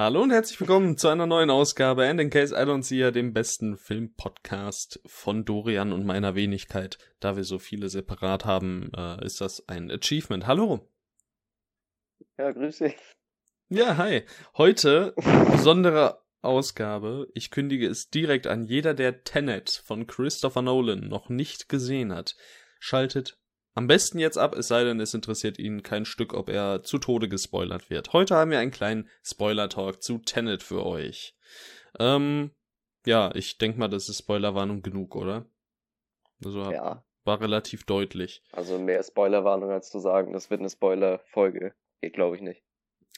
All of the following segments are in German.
Hallo und herzlich willkommen zu einer neuen Ausgabe And in Case I Don't See Ya, dem besten Filmpodcast von Dorian und meiner Wenigkeit. Da wir so viele separat haben, äh, ist das ein Achievement. Hallo. Ja, grüß dich. Ja, hi. Heute besondere Ausgabe. Ich kündige es direkt an. Jeder, der Tenet von Christopher Nolan noch nicht gesehen hat, schaltet am besten jetzt ab, es sei denn, es interessiert ihn kein Stück, ob er zu Tode gespoilert wird. Heute haben wir einen kleinen Spoiler-Talk zu Tenet für euch. Ähm, ja, ich denke mal, das ist Spoilerwarnung genug, oder? Also ja. war relativ deutlich. Also mehr Spoilerwarnung als zu sagen, das wird eine Spoiler-Folge. Geht, glaube ich nicht.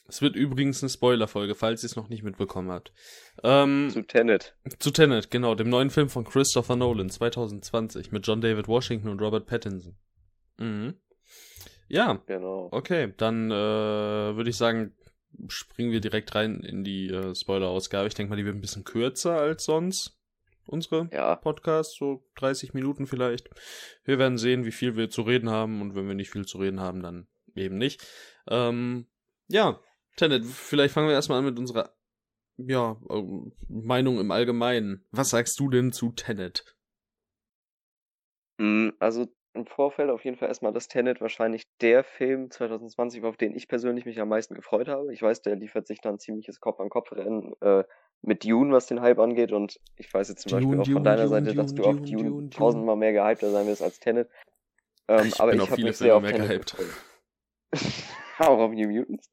Es wird übrigens eine Spoiler-Folge, falls ihr es noch nicht mitbekommen habt. Ähm, zu Tenet. Zu Tenet, genau, dem neuen Film von Christopher Nolan 2020 mit John David Washington und Robert Pattinson. Mhm. Ja. Genau. Okay, dann äh, würde ich sagen, springen wir direkt rein in die äh, Spoiler-Ausgabe. Ich denke mal, die wird ein bisschen kürzer als sonst. Unsere ja. Podcasts, so 30 Minuten vielleicht. Wir werden sehen, wie viel wir zu reden haben und wenn wir nicht viel zu reden haben, dann eben nicht. Ähm, ja, Tenet, vielleicht fangen wir erstmal an mit unserer ja, äh, Meinung im Allgemeinen. Was sagst du denn zu Tenet? Hm, also im Vorfeld auf jeden Fall erstmal, dass Tenet wahrscheinlich der Film 2020 war, auf den ich persönlich mich am meisten gefreut habe. Ich weiß, der liefert sich dann ziemliches Kopf-an-Kopf-Rennen äh, mit Dune, was den Hype angeht. Und ich weiß jetzt zum Dune, Beispiel auch von deiner Dune, Seite, dass du auf Dune, tausendmal mehr gehypter sein wirst als Tenet. Ähm, ich aber bin ich auf viele Filme mehr gehypt. auch auf New Mutants?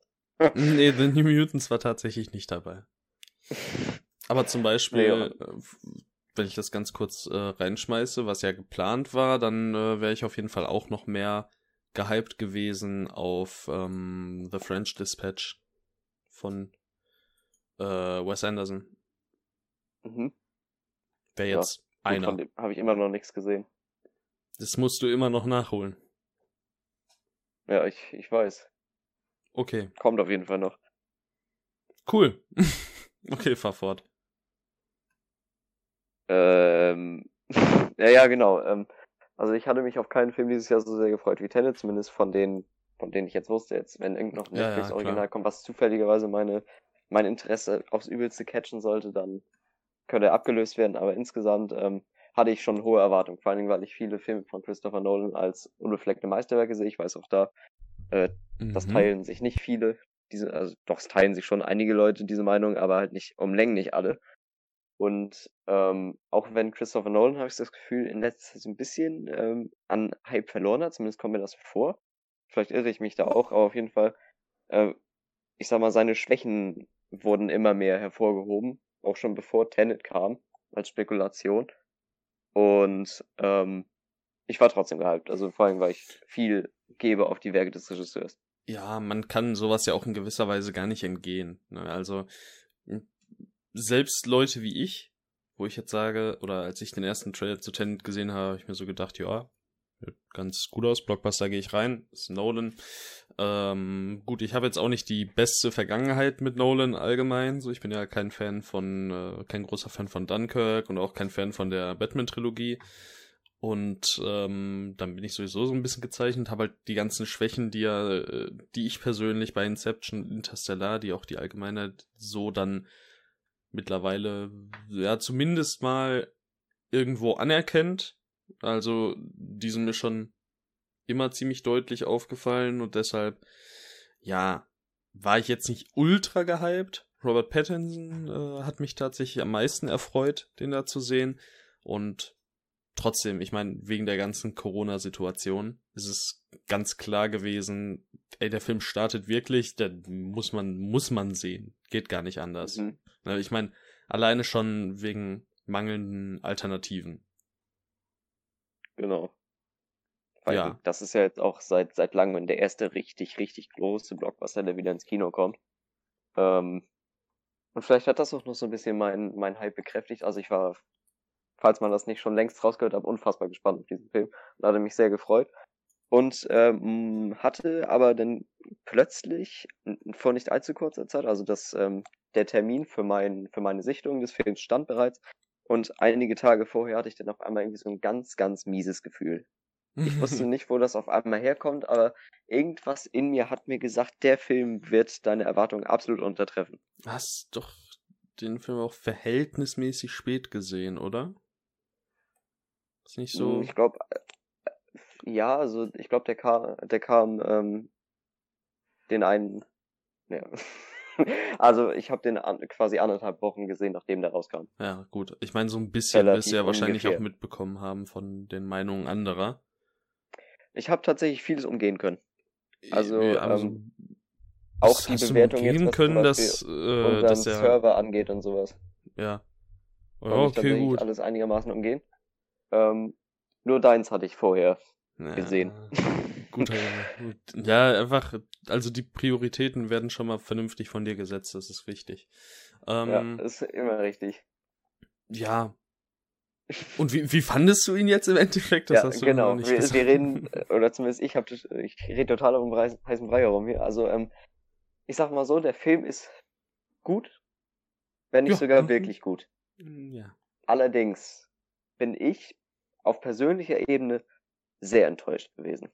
nee, The New Mutants war tatsächlich nicht dabei. Aber zum Beispiel, nee, wenn ich das ganz kurz äh, reinschmeiße, was ja geplant war, dann äh, wäre ich auf jeden Fall auch noch mehr gehypt gewesen auf ähm, The French Dispatch von äh, Wes Anderson. Mhm. Wäre jetzt ja, einer. Von dem habe ich immer noch nichts gesehen. Das musst du immer noch nachholen. Ja, ich, ich weiß. Okay. Kommt auf jeden Fall noch. Cool. okay, fahr fort. Ähm, ja, ja, genau. Ähm, also ich hatte mich auf keinen Film dieses Jahr so sehr gefreut wie Tenet, zumindest von denen, von denen ich jetzt wusste. Jetzt, wenn irgend noch ein Netflix-Original ja, ja, kommt, was zufälligerweise meine, mein Interesse aufs Übelste catchen sollte, dann könnte er abgelöst werden. Aber insgesamt ähm, hatte ich schon hohe Erwartungen, vor allen Dingen, weil ich viele Filme von Christopher Nolan als unbefleckte Meisterwerke sehe. Ich weiß auch da, äh, mhm. das teilen sich nicht viele. Diese, also doch, es teilen sich schon einige Leute diese Meinung, aber halt nicht um Längen nicht alle. Und ähm, auch wenn Christopher Nolan, habe ich das Gefühl, in letzter Zeit so ein bisschen ähm, an Hype verloren hat, zumindest kommt mir das vor. Vielleicht irre ich mich da auch, aber auf jeden Fall, äh, ich sag mal, seine Schwächen wurden immer mehr hervorgehoben, auch schon bevor Tenet kam, als Spekulation. Und ähm, ich war trotzdem gehypt, also vor allem, weil ich viel gebe auf die Werke des Regisseurs. Ja, man kann sowas ja auch in gewisser Weise gar nicht entgehen. Ne? Also selbst Leute wie ich, wo ich jetzt sage, oder als ich den ersten Trailer zu Tenet gesehen habe, habe ich mir so gedacht, ja, ganz gut aus, Blockbuster gehe ich rein, ist Nolan. Ähm, gut, ich habe jetzt auch nicht die beste Vergangenheit mit Nolan allgemein, so ich bin ja kein Fan von, äh, kein großer Fan von Dunkirk und auch kein Fan von der Batman-Trilogie. Und ähm, dann bin ich sowieso so ein bisschen gezeichnet, habe halt die ganzen Schwächen, die ja, äh, die ich persönlich bei Inception, Interstellar, die auch die Allgemeinheit so dann mittlerweile ja zumindest mal irgendwo anerkennt. Also die sind mir schon immer ziemlich deutlich aufgefallen und deshalb ja war ich jetzt nicht ultra gehypt. Robert Pattinson äh, hat mich tatsächlich am meisten erfreut, den da zu sehen und trotzdem, ich meine, wegen der ganzen Corona-Situation ist es ganz klar gewesen, ey, der Film startet wirklich, der muss man, muss man sehen. Geht gar nicht anders. Mhm. Ne, ich meine, alleine schon wegen mangelnden Alternativen. Genau. Weil ja. Das ist ja jetzt auch seit, seit langem der erste richtig, richtig große Blockbuster, der wieder ins Kino kommt. Ähm, und vielleicht hat das auch noch so ein bisschen mein, mein Hype bekräftigt. Also ich war, falls man das nicht schon längst rausgehört hat, unfassbar gespannt auf diesen Film und hatte mich sehr gefreut. Und ähm, hatte aber dann plötzlich vor nicht allzu kurzer Zeit, also das ähm, der Termin für, mein, für meine Sichtung des Films stand bereits. Und einige Tage vorher hatte ich dann auf einmal irgendwie so ein ganz, ganz mieses Gefühl. Ich wusste nicht, wo das auf einmal herkommt, aber irgendwas in mir hat mir gesagt, der Film wird deine Erwartungen absolut untertreffen. Hast doch den Film auch verhältnismäßig spät gesehen, oder? Ist nicht so. Hm, ich glaube, ja, also ich glaube, der kam, der kam ähm, den einen. Ja. also ich habe den an, quasi anderthalb Wochen gesehen, nachdem der rauskam. Ja, gut. Ich meine, so ein bisschen wirst du ja wahrscheinlich ungefähr. auch mitbekommen haben von den Meinungen anderer. Ich habe tatsächlich vieles umgehen können. Also, also ähm, auch die Bewertung jetzt, was können, dass, äh, dass der Server angeht und sowas. Ja. Ja, okay, gut. alles einigermaßen umgehen. Ähm, nur deins hatte ich vorher ja, gesehen. Gut, gut. Ja, einfach, also die Prioritäten werden schon mal vernünftig von dir gesetzt, das ist wichtig. Ähm, ja, ist immer richtig. Ja. Und wie, wie fandest du ihn jetzt im Endeffekt? Das ja, hast du genau. Nicht wir, wir reden, oder zumindest ich habe ich rede total um heißen Brei herum hier. Also, ähm, ich sag mal so, der Film ist gut, wenn nicht ja. sogar mhm. wirklich gut. Ja. Allerdings bin ich auf persönlicher Ebene sehr enttäuscht gewesen.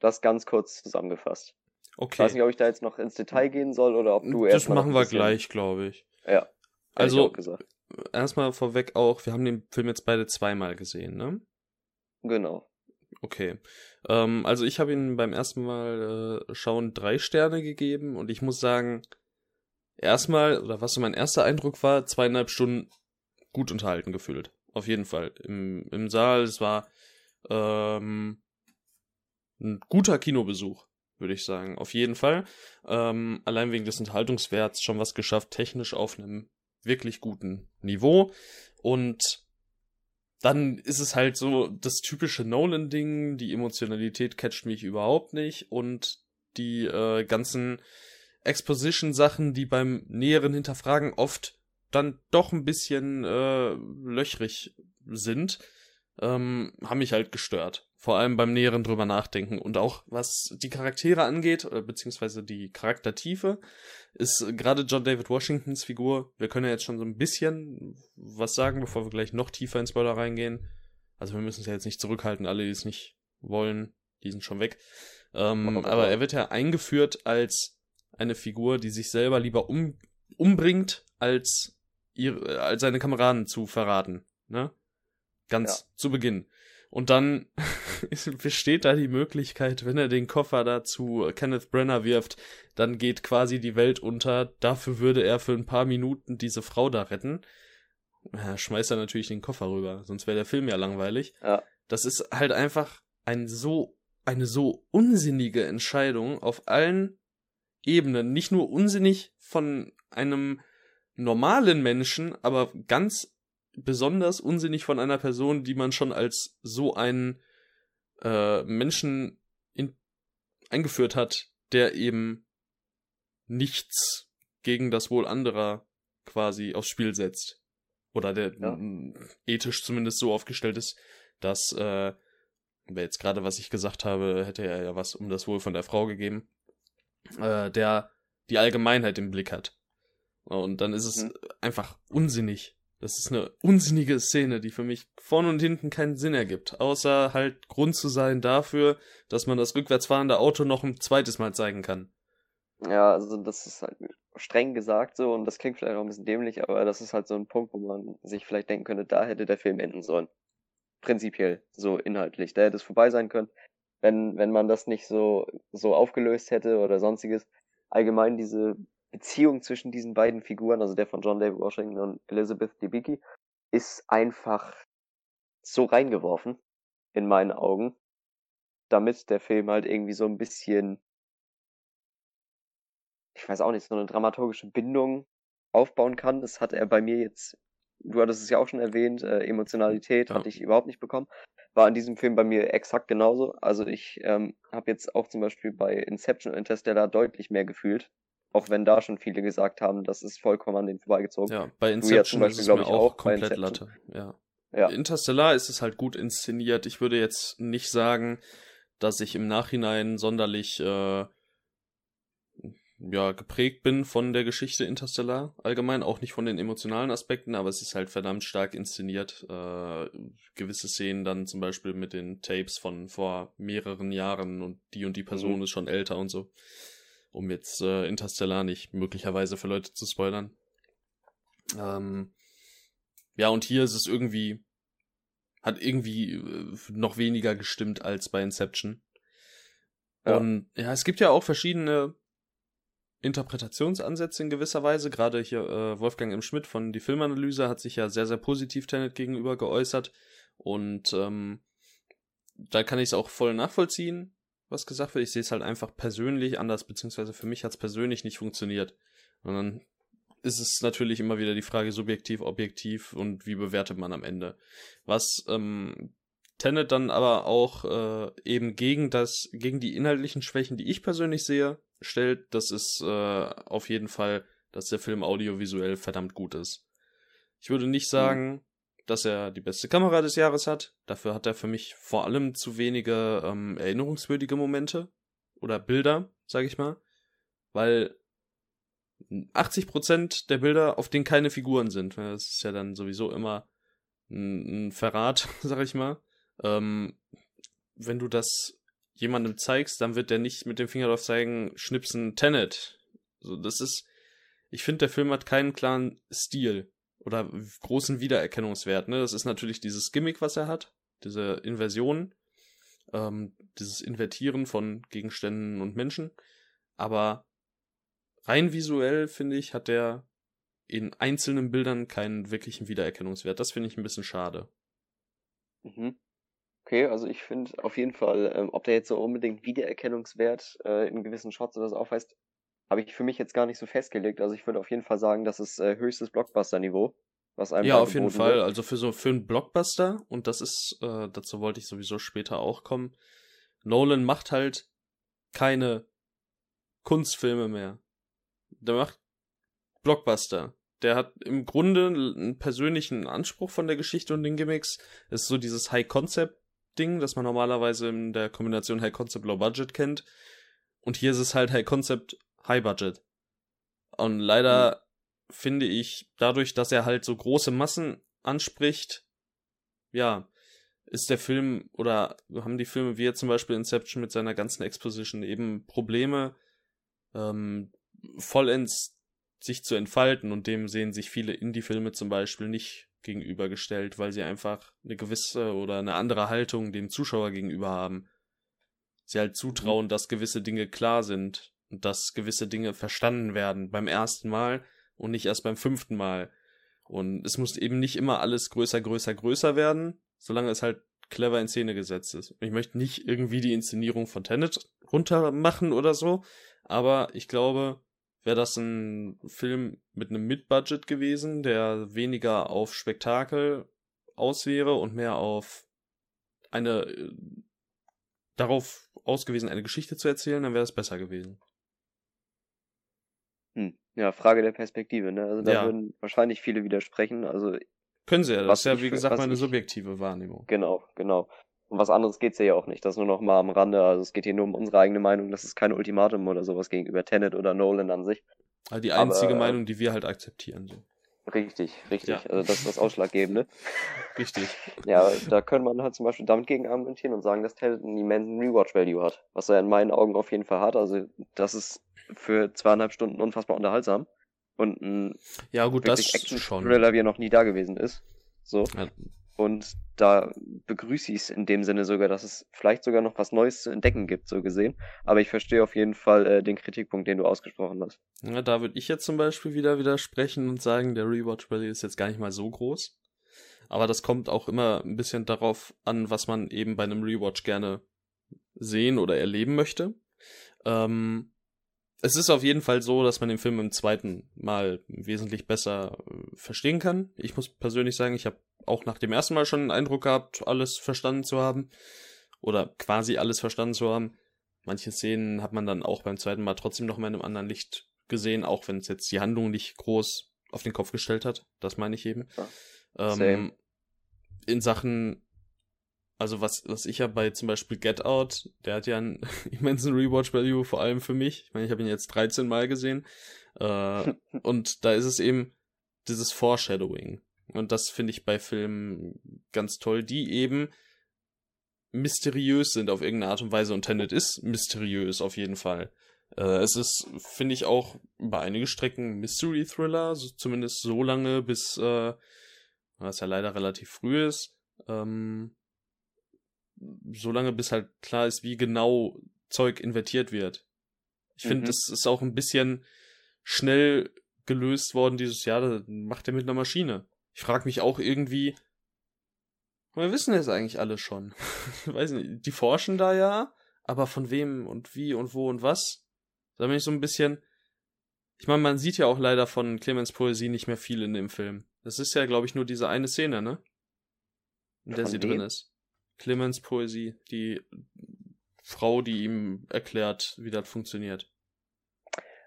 Das ganz kurz zusammengefasst. Okay. Ich weiß nicht, ob ich da jetzt noch ins Detail gehen soll oder ob du erst. Das machen wir gleich, glaube ich. Ja. Also, erstmal vorweg auch, wir haben den Film jetzt beide zweimal gesehen, ne? Genau. Okay. Ähm, also ich habe ihn beim ersten Mal äh, schauen drei Sterne gegeben und ich muss sagen, erstmal, oder was so mein erster Eindruck war, zweieinhalb Stunden gut unterhalten gefühlt. Auf jeden Fall. Im, im Saal, es war ähm, ein guter Kinobesuch, würde ich sagen. Auf jeden Fall. Ähm, allein wegen des Unterhaltungswerts schon was geschafft, technisch auf einem wirklich guten Niveau. Und dann ist es halt so das typische Nolan-Ding, die Emotionalität catcht mich überhaupt nicht und die äh, ganzen Exposition-Sachen, die beim näheren Hinterfragen oft dann doch ein bisschen äh, löchrig sind, ähm, haben mich halt gestört. Vor allem beim näheren drüber nachdenken. Und auch was die Charaktere angeht, äh, beziehungsweise die Charaktertiefe, ist gerade John David Washingtons Figur, wir können ja jetzt schon so ein bisschen was sagen, bevor wir gleich noch tiefer ins Spoiler reingehen. Also wir müssen es ja jetzt nicht zurückhalten, alle, die es nicht wollen, die sind schon weg. Ähm, aber er wird ja eingeführt als eine Figur, die sich selber lieber um, umbringt, als ihre, als seine Kameraden zu verraten. Ne? Ganz ja. zu Beginn. Und dann besteht da die Möglichkeit, wenn er den Koffer da zu Kenneth Brenner wirft, dann geht quasi die Welt unter. Dafür würde er für ein paar Minuten diese Frau da retten. Ja, schmeißt er natürlich den Koffer rüber, sonst wäre der Film ja langweilig. Ja. Das ist halt einfach ein so, eine so unsinnige Entscheidung auf allen Ebenen. Nicht nur unsinnig von einem normalen Menschen, aber ganz besonders unsinnig von einer Person, die man schon als so einen äh, Menschen in, eingeführt hat, der eben nichts gegen das Wohl anderer quasi aufs Spiel setzt. Oder der ja. ethisch zumindest so aufgestellt ist, dass, äh, jetzt gerade was ich gesagt habe, hätte er ja was um das Wohl von der Frau gegeben, äh, der die Allgemeinheit im Blick hat. Und dann ist es mhm. einfach unsinnig. Das ist eine unsinnige Szene, die für mich vorne und hinten keinen Sinn ergibt. Außer halt Grund zu sein dafür, dass man das rückwärts fahrende Auto noch ein zweites Mal zeigen kann. Ja, also das ist halt streng gesagt so und das klingt vielleicht auch ein bisschen dämlich, aber das ist halt so ein Punkt, wo man sich vielleicht denken könnte, da hätte der Film enden sollen. Prinzipiell, so inhaltlich. Da hätte es vorbei sein können, wenn, wenn man das nicht so, so aufgelöst hätte oder sonstiges. Allgemein diese Beziehung zwischen diesen beiden Figuren, also der von John David Washington und Elizabeth Debicki, ist einfach so reingeworfen in meinen Augen, damit der Film halt irgendwie so ein bisschen, ich weiß auch nicht, so eine dramaturgische Bindung aufbauen kann. Das hat er bei mir jetzt, du hattest es ja auch schon erwähnt, äh, Emotionalität ja. hatte ich überhaupt nicht bekommen. War in diesem Film bei mir exakt genauso. Also ich ähm, habe jetzt auch zum Beispiel bei Inception und Interstellar deutlich mehr gefühlt auch wenn da schon viele gesagt haben, das ist vollkommen an den vorbeigezogen. Ja, bei Inception ja Beispiel, ist es mir auch, auch komplett Latte. Ja. ja. Interstellar ist es halt gut inszeniert. Ich würde jetzt nicht sagen, dass ich im Nachhinein sonderlich äh, ja, geprägt bin von der Geschichte Interstellar allgemein, auch nicht von den emotionalen Aspekten, aber es ist halt verdammt stark inszeniert. Äh, gewisse Szenen dann zum Beispiel mit den Tapes von vor mehreren Jahren und die und die Person mhm. ist schon älter und so. Um jetzt äh, Interstellar nicht möglicherweise für Leute zu spoilern. Ähm, ja, und hier ist es irgendwie, hat irgendwie äh, noch weniger gestimmt als bei Inception. Ja. Und ja, es gibt ja auch verschiedene Interpretationsansätze in gewisser Weise. Gerade hier äh, Wolfgang M. Schmidt von die Filmanalyse hat sich ja sehr, sehr positiv Tenet gegenüber geäußert. Und ähm, da kann ich es auch voll nachvollziehen, was gesagt wird. Ich sehe es halt einfach persönlich anders, beziehungsweise für mich hat es persönlich nicht funktioniert. Und dann ist es natürlich immer wieder die Frage subjektiv, objektiv und wie bewertet man am Ende. Was ähm, Tenet dann aber auch äh, eben gegen das, gegen die inhaltlichen Schwächen, die ich persönlich sehe, stellt, das ist äh, auf jeden Fall, dass der Film audiovisuell verdammt gut ist. Ich würde nicht mhm. sagen. Dass er die beste Kamera des Jahres hat. Dafür hat er für mich vor allem zu wenige ähm, erinnerungswürdige Momente oder Bilder, sag ich mal, weil 80% der Bilder, auf denen keine Figuren sind, das ist ja dann sowieso immer ein, Verrat, sag ich mal. Ähm, wenn du das jemandem zeigst, dann wird der nicht mit dem Finger drauf zeigen, schnipsen Tenet. So, das ist, ich finde, der Film hat keinen klaren Stil oder großen Wiedererkennungswert. Ne? Das ist natürlich dieses Gimmick, was er hat, diese Inversion, ähm, dieses Invertieren von Gegenständen und Menschen. Aber rein visuell, finde ich, hat der in einzelnen Bildern keinen wirklichen Wiedererkennungswert. Das finde ich ein bisschen schade. Mhm. Okay, also ich finde auf jeden Fall, ähm, ob der jetzt so unbedingt Wiedererkennungswert äh, in gewissen Shots oder so aufweist, habe ich für mich jetzt gar nicht so festgelegt. Also ich würde auf jeden Fall sagen, das ist äh, höchstes Blockbuster-Niveau. Was einem ja, auf jeden Fall. Wird. Also für so für einen Blockbuster, und das ist, äh, dazu wollte ich sowieso später auch kommen, Nolan macht halt keine Kunstfilme mehr. Der macht Blockbuster. Der hat im Grunde einen persönlichen Anspruch von der Geschichte und den Gimmicks. ist so dieses High-Concept Ding, das man normalerweise in der Kombination High Concept Low Budget kennt. Und hier ist es halt High Concept High Budget. Und leider mhm. finde ich, dadurch, dass er halt so große Massen anspricht, ja, ist der Film oder haben die Filme wie jetzt zum Beispiel Inception mit seiner ganzen Exposition eben Probleme, ähm, vollends sich zu entfalten und dem sehen sich viele Indie-Filme zum Beispiel nicht gegenübergestellt, weil sie einfach eine gewisse oder eine andere Haltung dem Zuschauer gegenüber haben. Sie halt zutrauen, dass gewisse Dinge klar sind dass gewisse Dinge verstanden werden beim ersten Mal und nicht erst beim fünften Mal. Und es muss eben nicht immer alles größer, größer, größer werden, solange es halt clever in Szene gesetzt ist. Ich möchte nicht irgendwie die Inszenierung von Tenet runtermachen oder so, aber ich glaube, wäre das ein Film mit einem Mid-Budget gewesen, der weniger auf Spektakel aus wäre und mehr auf eine äh, darauf ausgewiesen, eine Geschichte zu erzählen, dann wäre es besser gewesen. Hm. Ja, Frage der Perspektive, ne? Also da ja. würden wahrscheinlich viele widersprechen. Also können sie ja, das ist ja wie gesagt meine ich, subjektive Wahrnehmung. Genau, genau. Um was anderes geht's ja auch nicht. Das nur noch mal am Rande. Also es geht hier nur um unsere eigene Meinung. Das ist kein Ultimatum oder sowas gegenüber Tenet oder Nolan an sich. Also die einzige Aber, Meinung, die wir halt akzeptieren. So. Richtig, richtig. Ja. Also das ist das Ausschlaggebende. Richtig. Ja, da könnte man halt zum Beispiel damit gegen argumentieren und sagen, dass Tenet einen immensen Rewatch-Value hat. Was er in meinen Augen auf jeden Fall hat. Also das ist für zweieinhalb Stunden unfassbar unterhaltsam. Und ein ja, gut, das schon. Thriller, wie er noch nie da gewesen ist. So. Ja, und da begrüße ich es in dem Sinne sogar, dass es vielleicht sogar noch was Neues zu entdecken gibt, so gesehen. Aber ich verstehe auf jeden Fall äh, den Kritikpunkt, den du ausgesprochen hast. Ja, da würde ich jetzt zum Beispiel wieder widersprechen und sagen, der Rewatch Value ist jetzt gar nicht mal so groß. Aber das kommt auch immer ein bisschen darauf an, was man eben bei einem Rewatch gerne sehen oder erleben möchte. Ähm, es ist auf jeden Fall so, dass man den Film im zweiten Mal wesentlich besser äh, verstehen kann. Ich muss persönlich sagen, ich habe auch nach dem ersten Mal schon einen Eindruck gehabt, alles verstanden zu haben. Oder quasi alles verstanden zu haben. Manche Szenen hat man dann auch beim zweiten Mal trotzdem noch mal in einem anderen Licht gesehen, auch wenn es jetzt die Handlung nicht groß auf den Kopf gestellt hat. Das meine ich eben. Ja, ähm, in Sachen also was, was ich ja bei zum Beispiel Get Out, der hat ja einen immensen Rewatch-Value, vor allem für mich. Ich meine, ich habe ihn jetzt 13 Mal gesehen. Äh, und da ist es eben dieses Foreshadowing. Und das finde ich bei Filmen ganz toll, die eben mysteriös sind auf irgendeine Art und Weise. Und Tenet ist mysteriös auf jeden Fall. Äh, es ist, finde ich, auch bei einigen Strecken Mystery-Thriller, so, zumindest so lange, bis, äh, was ja leider relativ früh ist, ähm, so lange, bis halt klar ist, wie genau Zeug invertiert wird. Ich finde, mhm. das ist auch ein bisschen schnell gelöst worden dieses Jahr. Das macht er mit einer Maschine. Ich frage mich auch irgendwie, wir wissen es eigentlich alle schon. Weiß nicht, die forschen da ja, aber von wem und wie und wo und was? Da bin ich so ein bisschen. Ich meine, man sieht ja auch leider von Clemens Poesie nicht mehr viel in dem Film. Das ist ja, glaube ich, nur diese eine Szene, ne? In der von sie wem? drin ist. Clemens Poesie, die Frau, die ihm erklärt, wie das funktioniert.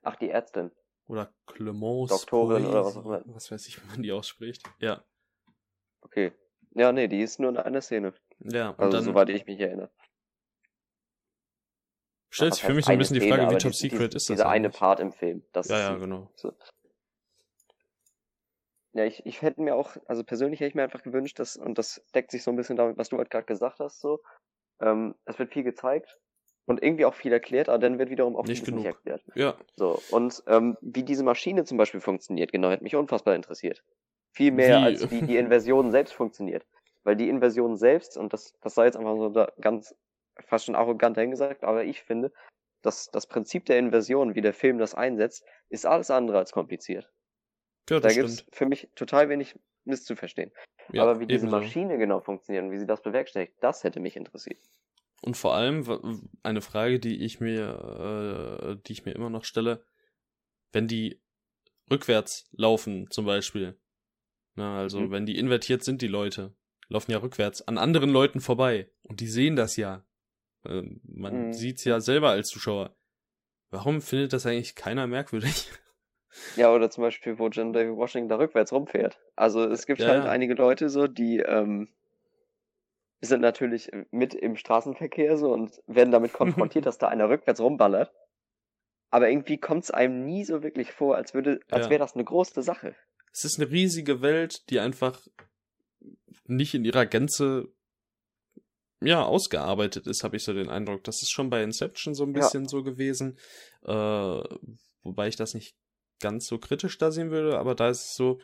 Ach, die Ärztin. Oder Clemence. Doktorin Poesie. oder was auch immer. Was weiß ich, wie man die ausspricht. Ja. Okay. Ja, nee, die ist nur in einer Szene. Ja, und also dann, soweit ich mich erinnere. Stellt sich für mich so ein bisschen die Frage, wie Top die, Secret die, ist das? Dieser eine Part im Film. Das ja, ja, genau. So. Ja, ich, ich hätte mir auch, also persönlich hätte ich mir einfach gewünscht, dass, und das deckt sich so ein bisschen damit, was du halt gerade gesagt hast, so, ähm, es wird viel gezeigt und irgendwie auch viel erklärt, aber dann wird wiederum auch nicht, genug. nicht erklärt. Ja. So, und ähm, wie diese Maschine zum Beispiel funktioniert, genau, hätte mich unfassbar interessiert. Viel mehr, wie? als wie die Inversion selbst funktioniert. Weil die Inversion selbst, und das, das sei jetzt einfach so da ganz fast schon arrogant hingesagt, aber ich finde, dass das Prinzip der Inversion, wie der Film das einsetzt, ist alles andere als kompliziert. Ja, da gibt es für mich total wenig misszuverstehen. Ja, aber wie diese Maschine genau funktioniert und wie sie das bewerkstelligt, das hätte mich interessiert. Und vor allem eine Frage, die ich mir, äh, die ich mir immer noch stelle, wenn die rückwärts laufen, zum Beispiel. Na, also mhm. wenn die invertiert sind, die Leute, laufen ja rückwärts an anderen Leuten vorbei. Und die sehen das ja. Ähm, man mhm. sieht's ja selber als Zuschauer. Warum findet das eigentlich keiner merkwürdig? Ja, oder zum Beispiel, wo John David Washington da rückwärts rumfährt. Also es gibt ja, halt ja. einige Leute so, die ähm, sind natürlich mit im Straßenverkehr so und werden damit konfrontiert, dass da einer rückwärts rumballert. Aber irgendwie kommt es einem nie so wirklich vor, als würde, als ja. wäre das eine große Sache. Es ist eine riesige Welt, die einfach nicht in ihrer Gänze ja, ausgearbeitet ist, habe ich so den Eindruck. Das ist schon bei Inception so ein bisschen ja. so gewesen. Äh, wobei ich das nicht ganz so kritisch da sehen würde, aber da ist es so,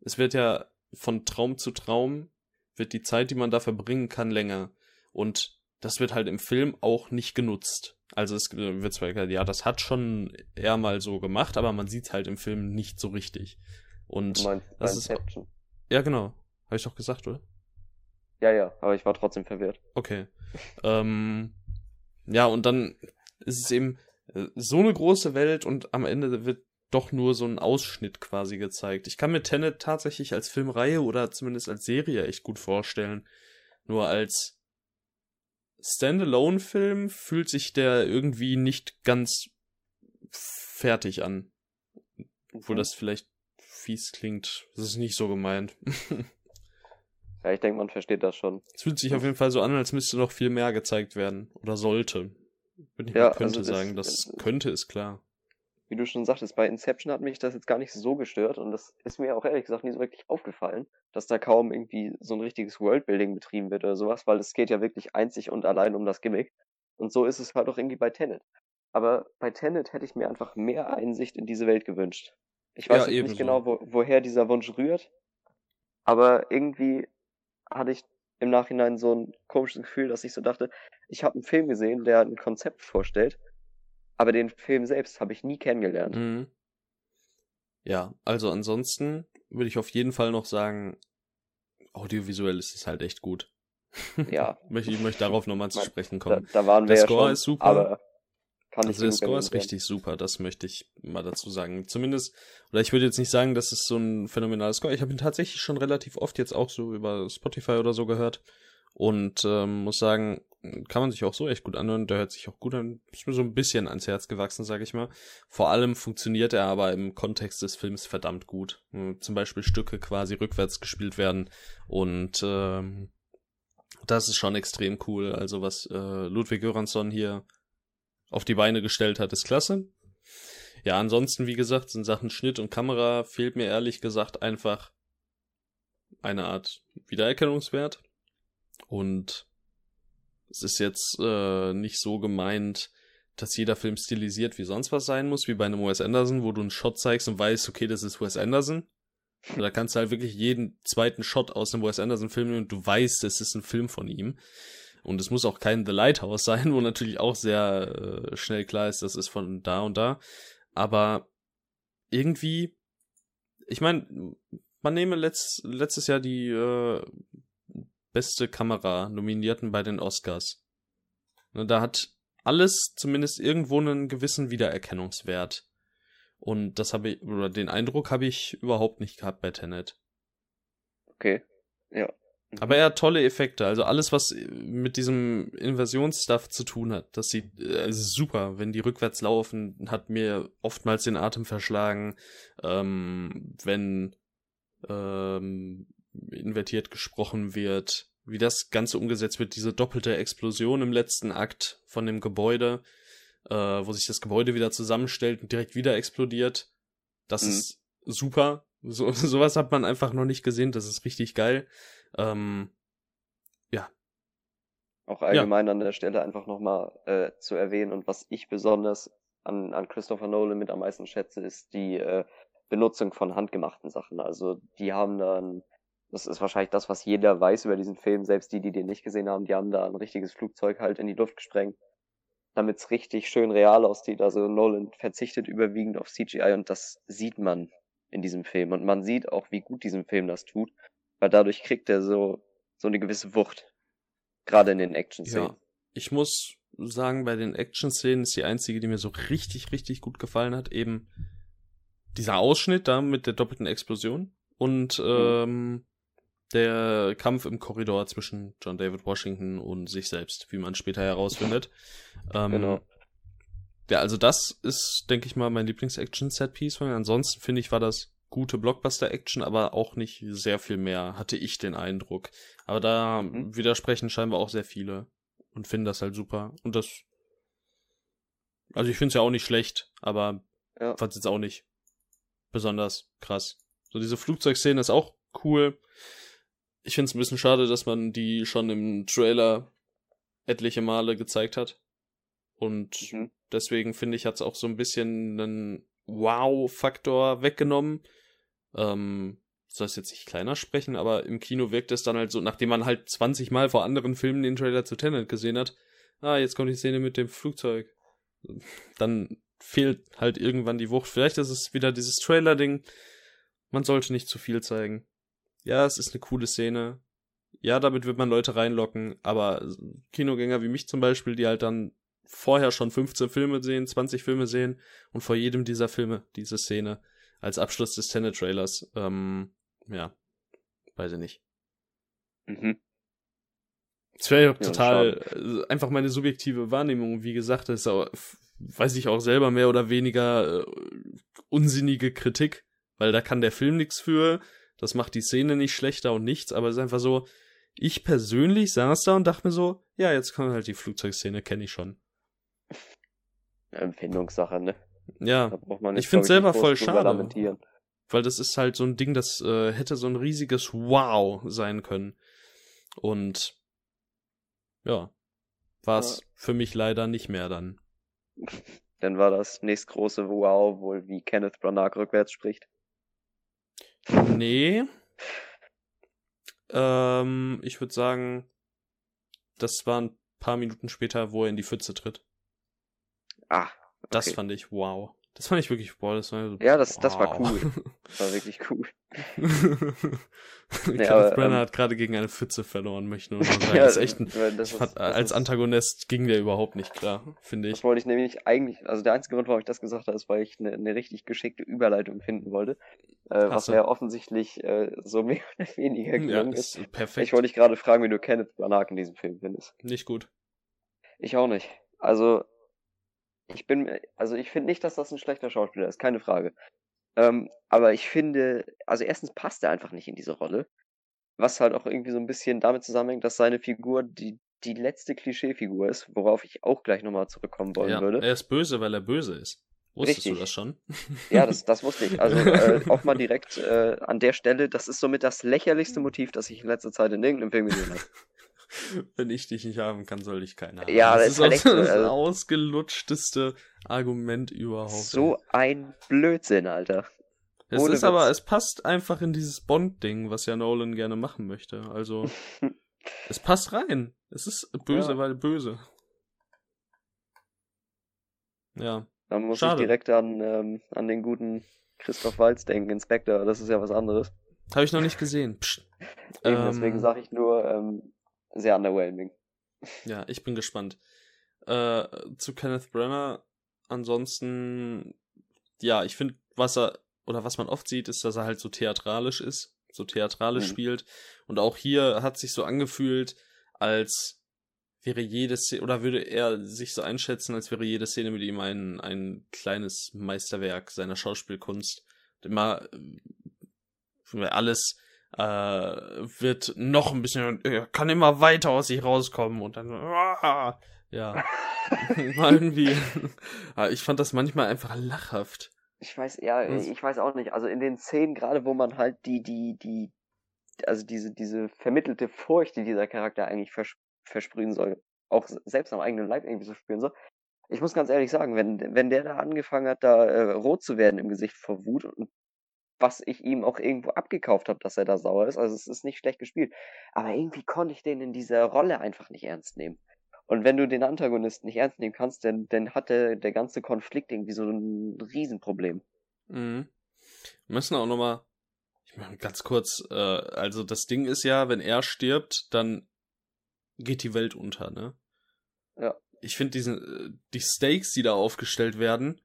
es wird ja von Traum zu Traum, wird die Zeit, die man da verbringen kann, länger. Und das wird halt im Film auch nicht genutzt. Also es wird zwar gesagt, ja, das hat schon eher mal so gemacht, aber man sieht es halt im Film nicht so richtig. Und du meinst das ist ja genau, habe ich doch gesagt, oder? Ja, ja, aber ich war trotzdem verwirrt. Okay. ähm, ja, und dann ist es eben äh, so eine große Welt und am Ende wird doch nur so ein Ausschnitt quasi gezeigt. Ich kann mir Tenet tatsächlich als Filmreihe oder zumindest als Serie echt gut vorstellen. Nur als Standalone-Film fühlt sich der irgendwie nicht ganz fertig an. Obwohl mhm. das vielleicht fies klingt. Das ist nicht so gemeint. Ja, ich denke, man versteht das schon. Es fühlt sich auf jeden Fall so an, als müsste noch viel mehr gezeigt werden. Oder sollte. Ich ja, könnte also sagen, das, das könnte ist klar. Wie du schon sagtest, bei Inception hat mich das jetzt gar nicht so gestört und das ist mir auch ehrlich gesagt nie so wirklich aufgefallen, dass da kaum irgendwie so ein richtiges Worldbuilding betrieben wird oder sowas, weil es geht ja wirklich einzig und allein um das Gimmick. Und so ist es halt auch irgendwie bei Tenet. Aber bei Tenet hätte ich mir einfach mehr Einsicht in diese Welt gewünscht. Ich weiß ja, nicht genau, wo, woher dieser Wunsch rührt, aber irgendwie hatte ich im Nachhinein so ein komisches Gefühl, dass ich so dachte, ich habe einen Film gesehen, der ein Konzept vorstellt, aber den Film selbst habe ich nie kennengelernt. Mhm. Ja, also ansonsten würde ich auf jeden Fall noch sagen, audiovisuell ist es halt echt gut. Ja. ich möchte darauf nochmal zu sprechen kommen. Da, da waren wir Der ja Score schon, ist super. Aber kann also der Score ist richtig super, das möchte ich mal dazu sagen. Zumindest, oder ich würde jetzt nicht sagen, das ist so ein phänomenaler Score. Ich habe ihn tatsächlich schon relativ oft jetzt auch so über Spotify oder so gehört. Und ähm, muss sagen, kann man sich auch so echt gut anhören. Der hört sich auch gut an. Ist mir so ein bisschen ans Herz gewachsen, sage ich mal. Vor allem funktioniert er aber im Kontext des Films verdammt gut. Zum Beispiel Stücke quasi rückwärts gespielt werden und ähm, Das ist schon extrem cool. Also was äh, Ludwig Göransson hier auf die Beine gestellt hat, ist klasse. Ja, ansonsten, wie gesagt, sind Sachen Schnitt und Kamera fehlt mir ehrlich gesagt einfach eine Art Wiedererkennungswert. Und es ist jetzt äh, nicht so gemeint, dass jeder Film stilisiert wie sonst was sein muss, wie bei einem Wes Anderson, wo du einen Shot zeigst und weißt, okay, das ist Wes Anderson. Da kannst du halt wirklich jeden zweiten Shot aus einem Wes Anderson Film nehmen und du weißt, es ist ein Film von ihm. Und es muss auch kein The Lighthouse sein, wo natürlich auch sehr äh, schnell klar ist, das ist von da und da. Aber irgendwie, ich meine, man nehme letzt, letztes Jahr die äh, beste Kamera Nominierten bei den Oscars. Ne, da hat alles zumindest irgendwo einen gewissen Wiedererkennungswert. Und das habe ich, oder den Eindruck habe ich überhaupt nicht gehabt bei Tenet. Okay, ja. Aber er hat tolle Effekte. Also alles, was mit diesem Inversionsstuff zu tun hat, das sieht äh, super. Wenn die rückwärts laufen, hat mir oftmals den Atem verschlagen. Ähm, wenn ähm, invertiert gesprochen wird, wie das Ganze umgesetzt wird, diese doppelte Explosion im letzten Akt von dem Gebäude, äh, wo sich das Gebäude wieder zusammenstellt und direkt wieder explodiert. Das mhm. ist super. So, sowas hat man einfach noch nicht gesehen. Das ist richtig geil. Ähm, ja. Auch allgemein ja. an der Stelle einfach nochmal äh, zu erwähnen und was ich besonders an, an Christopher Nolan mit am meisten schätze, ist die äh, Benutzung von handgemachten Sachen. Also die haben dann, das ist wahrscheinlich das, was jeder weiß über diesen Film, selbst die, die den nicht gesehen haben, die haben da ein richtiges Flugzeug halt in die Luft gesprengt, damit es richtig schön real aussieht. Also Nolan verzichtet überwiegend auf CGI und das sieht man in diesem Film. Und man sieht auch, wie gut diesem Film das tut weil dadurch kriegt er so, so eine gewisse Wucht. Gerade in den Action-Szenen. Ja. Ich muss sagen, bei den Action-Szenen ist die einzige, die mir so richtig, richtig gut gefallen hat, eben dieser Ausschnitt da mit der doppelten Explosion und mhm. ähm, der Kampf im Korridor zwischen John David Washington und sich selbst, wie man später herausfindet. ähm, genau. Ja, also das ist, denke ich mal, mein Lieblings-Action-Set-Piece. Ansonsten finde ich, war das gute Blockbuster-Action, aber auch nicht sehr viel mehr, hatte ich den Eindruck. Aber da mhm. widersprechen scheinbar auch sehr viele und finden das halt super. Und das. Also ich finde es ja auch nicht schlecht, aber ja. fand es jetzt auch nicht besonders krass. So diese Flugzeugszene ist auch cool. Ich finde es ein bisschen schade, dass man die schon im Trailer etliche Male gezeigt hat. Und mhm. deswegen finde ich, hat es auch so ein bisschen einen Wow-Faktor weggenommen. Ähm, soll es jetzt nicht kleiner sprechen, aber im Kino wirkt es dann halt so, nachdem man halt 20 Mal vor anderen Filmen den Trailer zu Tenet gesehen hat, ah, jetzt kommt die Szene mit dem Flugzeug. Dann fehlt halt irgendwann die Wucht. Vielleicht ist es wieder dieses Trailer-Ding. Man sollte nicht zu viel zeigen. Ja, es ist eine coole Szene. Ja, damit wird man Leute reinlocken, aber Kinogänger wie mich zum Beispiel, die halt dann vorher schon 15 Filme sehen, 20 Filme sehen und vor jedem dieser Filme diese Szene als Abschluss des Tenet-Trailers. Ähm, ja, weiß ich nicht. Mhm. Es wäre ja, total schade. Äh, einfach meine subjektive Wahrnehmung. Wie gesagt, das ist auch, weiß ich auch selber mehr oder weniger äh, unsinnige Kritik, weil da kann der Film nichts für. Das macht die Szene nicht schlechter und nichts, aber es ist einfach so, ich persönlich saß da und dachte mir so, ja, jetzt kommt halt die Flugzeugszene, kenne ich schon. Empfindungssache, ne? Ja, ich finde selber voll schade. Weil das ist halt so ein Ding, das äh, hätte so ein riesiges Wow sein können. Und ja, war es ja. für mich leider nicht mehr dann. Dann war das nächstgroße Wow wohl, wie Kenneth Branagh rückwärts spricht. Nee. ähm, ich würde sagen, das war ein paar Minuten später, wo er in die Pfütze tritt. Ah, das okay. fand ich wow. Das fand ich wirklich, wow, das war so, Ja, das, wow. das war cool. Das war wirklich cool. nee, Kenneth Brenner ähm, hat gerade gegen eine Pfütze verloren, möchte nur sagen. ja, das ist echt ein, das ist, als ist, Antagonist ging der überhaupt nicht klar, finde ich. Das wollte ich nämlich eigentlich, also der einzige Grund, warum ich das gesagt habe, ist, weil ich eine, eine richtig geschickte Überleitung finden wollte. Äh, was mir ja offensichtlich äh, so mehr oder weniger gelungen ja, ist. ist. Perfekt. Ich wollte dich gerade fragen, wie du Kenneth Branagh in diesem Film findest. Nicht gut. Ich auch nicht. Also, ich bin, also ich finde nicht, dass das ein schlechter Schauspieler ist, keine Frage. Ähm, aber ich finde, also erstens passt er einfach nicht in diese Rolle. was halt auch irgendwie so ein bisschen damit zusammenhängt, dass seine Figur die, die letzte Klischeefigur ist, worauf ich auch gleich nochmal zurückkommen wollen ja, würde. Er ist böse, weil er böse ist. Wusstest Richtig. du das schon? Ja, das, das wusste ich. Also äh, auch mal direkt äh, an der Stelle, das ist somit das lächerlichste Motiv, das ich in letzter Zeit in irgendeinem Film gesehen habe. Wenn ich dich nicht haben kann, soll ich keiner haben. Ja, das, das ist halt echt, das also, ausgelutschteste Argument überhaupt. So ein Blödsinn, Alter. Es Ohne ist Witz. aber, es passt einfach in dieses Bond-Ding, was ja Nolan gerne machen möchte. Also, es passt rein. Es ist böse, ja. weil böse. Ja. Dann muss Schade. ich direkt an, ähm, an den guten Christoph Walz denken, Inspector. Das ist ja was anderes. Habe ich noch nicht gesehen. Eben, ähm, deswegen sage ich nur, ähm, sehr underwhelming. Ja, ich bin gespannt. Äh, zu Kenneth Brenner, ansonsten, ja, ich finde, was er, oder was man oft sieht, ist, dass er halt so theatralisch ist, so theatralisch mhm. spielt. Und auch hier hat sich so angefühlt, als wäre jede Szene, oder würde er sich so einschätzen, als wäre jede Szene mit ihm ein, ein kleines Meisterwerk seiner Schauspielkunst. Immer, äh, alles äh, wird noch ein bisschen, er kann immer weiter aus sich rauskommen und dann, ah, ja, irgendwie, ich fand das manchmal einfach lachhaft. Ich weiß, ja, ich weiß auch nicht. Also in den Szenen gerade, wo man halt die, die, die, also diese, diese vermittelte Furcht, die dieser Charakter eigentlich vers versprühen soll, auch selbst am eigenen Leib irgendwie so spüren soll. Ich muss ganz ehrlich sagen, wenn, wenn der da angefangen hat, da äh, rot zu werden im Gesicht vor Wut und was ich ihm auch irgendwo abgekauft habe, dass er da sauer ist. Also es ist nicht schlecht gespielt. Aber irgendwie konnte ich den in dieser Rolle einfach nicht ernst nehmen. Und wenn du den Antagonisten nicht ernst nehmen kannst, dann, dann hat der, der ganze Konflikt irgendwie so ein Riesenproblem. Mhm. Wir müssen auch nochmal, ich meine ganz kurz, äh, also das Ding ist ja, wenn er stirbt, dann geht die Welt unter, ne? Ja. Ich finde diesen, äh, die Stakes, die da aufgestellt werden,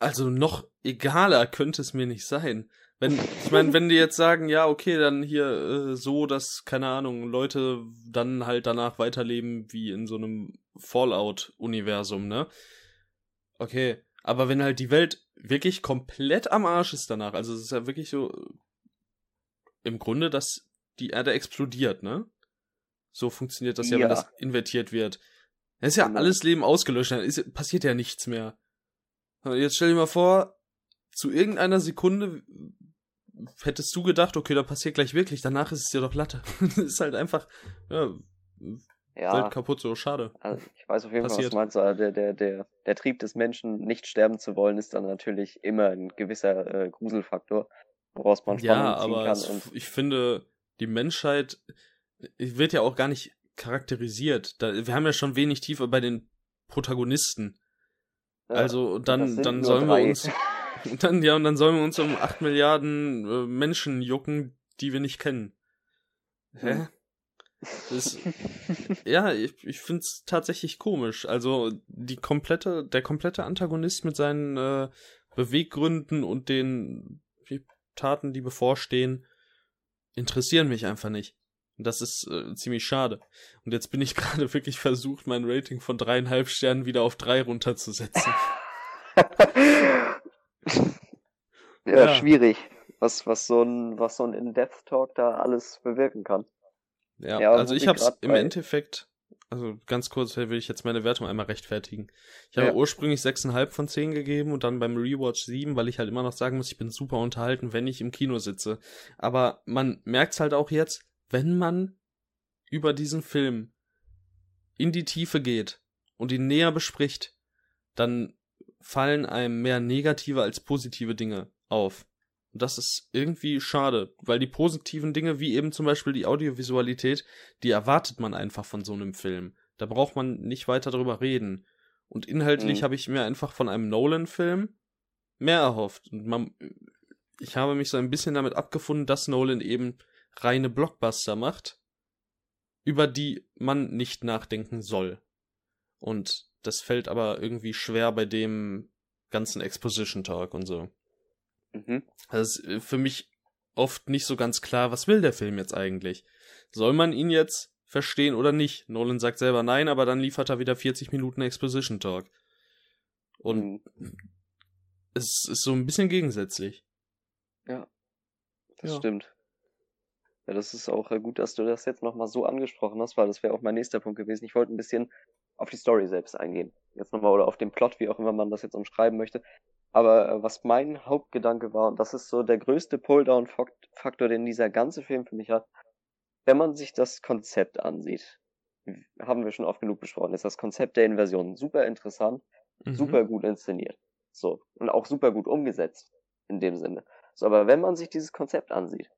also noch egaler könnte es mir nicht sein. Wenn, ich meine, wenn die jetzt sagen, ja, okay, dann hier äh, so, dass, keine Ahnung, Leute dann halt danach weiterleben wie in so einem Fallout-Universum, ne? Okay, aber wenn halt die Welt wirklich komplett am Arsch ist danach, also es ist ja wirklich so im Grunde, dass die Erde explodiert, ne? So funktioniert das ja, ja wenn das invertiert wird. Dann ist ja genau. alles Leben ausgelöscht, dann ist, passiert ja nichts mehr. Jetzt stell dir mal vor, zu irgendeiner Sekunde hättest du gedacht, okay, da passiert gleich wirklich, danach ist es ja doch Latte. das ist halt einfach, ja, ja, Welt kaputt, so schade. Also ich weiß auf jeden. Fall, was du meinst. Der, der, der, der Trieb des Menschen, nicht sterben zu wollen, ist dann natürlich immer ein gewisser äh, Gruselfaktor, woraus man Spannung ja, ziehen aber kann. Ich finde, die Menschheit wird ja auch gar nicht charakterisiert. Da, wir haben ja schon wenig Tiefe bei den Protagonisten also dann, dann sollen drei. wir uns, dann, ja, und dann sollen wir uns um acht Milliarden äh, Menschen jucken, die wir nicht kennen. Hä? Hm. Das, ja, ich, ich finde es tatsächlich komisch. Also die komplette, der komplette Antagonist mit seinen äh, Beweggründen und den Taten, die bevorstehen, interessieren mich einfach nicht. Das ist äh, ziemlich schade. Und jetzt bin ich gerade wirklich versucht, mein Rating von dreieinhalb Sternen wieder auf drei runterzusetzen. ja, ja, schwierig, was, was so ein, was so ein In-Depth-Talk da alles bewirken kann. Ja, ja also ich hab's im Endeffekt, also ganz kurz will ich jetzt meine Wertung einmal rechtfertigen. Ich habe ja. ursprünglich 6,5 von 10 gegeben und dann beim Rewatch 7, weil ich halt immer noch sagen muss, ich bin super unterhalten, wenn ich im Kino sitze. Aber man merkt's halt auch jetzt, wenn man über diesen Film in die Tiefe geht und ihn näher bespricht, dann fallen einem mehr negative als positive Dinge auf. Und das ist irgendwie schade, weil die positiven Dinge, wie eben zum Beispiel die Audiovisualität, die erwartet man einfach von so einem Film. Da braucht man nicht weiter drüber reden. Und inhaltlich mhm. habe ich mir einfach von einem Nolan-Film mehr erhofft. Und man, ich habe mich so ein bisschen damit abgefunden, dass Nolan eben reine Blockbuster macht, über die man nicht nachdenken soll. Und das fällt aber irgendwie schwer bei dem ganzen Exposition Talk und so. Mhm. Das ist äh, für mich oft nicht so ganz klar, was will der Film jetzt eigentlich? Soll man ihn jetzt verstehen oder nicht? Nolan sagt selber nein, aber dann liefert er wieder 40 Minuten Exposition Talk. Und mhm. es ist so ein bisschen gegensätzlich. Ja, das ja. stimmt. Ja, das ist auch äh, gut, dass du das jetzt nochmal so angesprochen hast, weil das wäre auch mein nächster Punkt gewesen. Ich wollte ein bisschen auf die Story selbst eingehen. Jetzt nochmal, oder auf den Plot, wie auch immer man das jetzt umschreiben möchte. Aber äh, was mein Hauptgedanke war, und das ist so der größte Pull-Down-Faktor, den dieser ganze Film für mich hat, wenn man sich das Konzept ansieht, haben wir schon oft genug besprochen, ist das Konzept der Inversion super interessant, mhm. super gut inszeniert. So. Und auch super gut umgesetzt. In dem Sinne. So, aber wenn man sich dieses Konzept ansieht,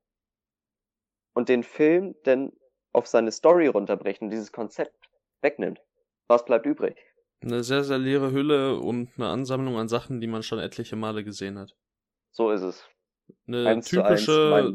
und den Film denn auf seine Story runterbricht und dieses Konzept wegnimmt, was bleibt übrig? Eine sehr, sehr leere Hülle und eine Ansammlung an Sachen, die man schon etliche Male gesehen hat. So ist es. Eine eins typische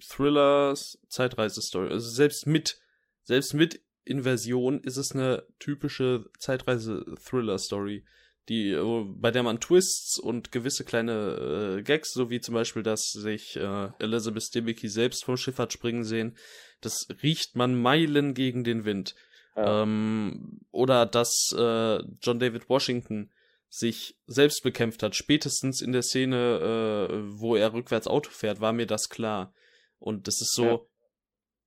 Thriller-Zeitreise-Story. Also selbst mit, selbst mit Inversion ist es eine typische Zeitreise-Thriller-Story die, bei der man Twists und gewisse kleine äh, Gags, so wie zum Beispiel, dass sich äh, Elizabeth Debicki selbst vom Schiff hat springen sehen, das riecht man Meilen gegen den Wind. Ja. Ähm, oder dass äh, John David Washington sich selbst bekämpft hat. Spätestens in der Szene, äh, wo er rückwärts Auto fährt, war mir das klar. Und das ist so. Ja.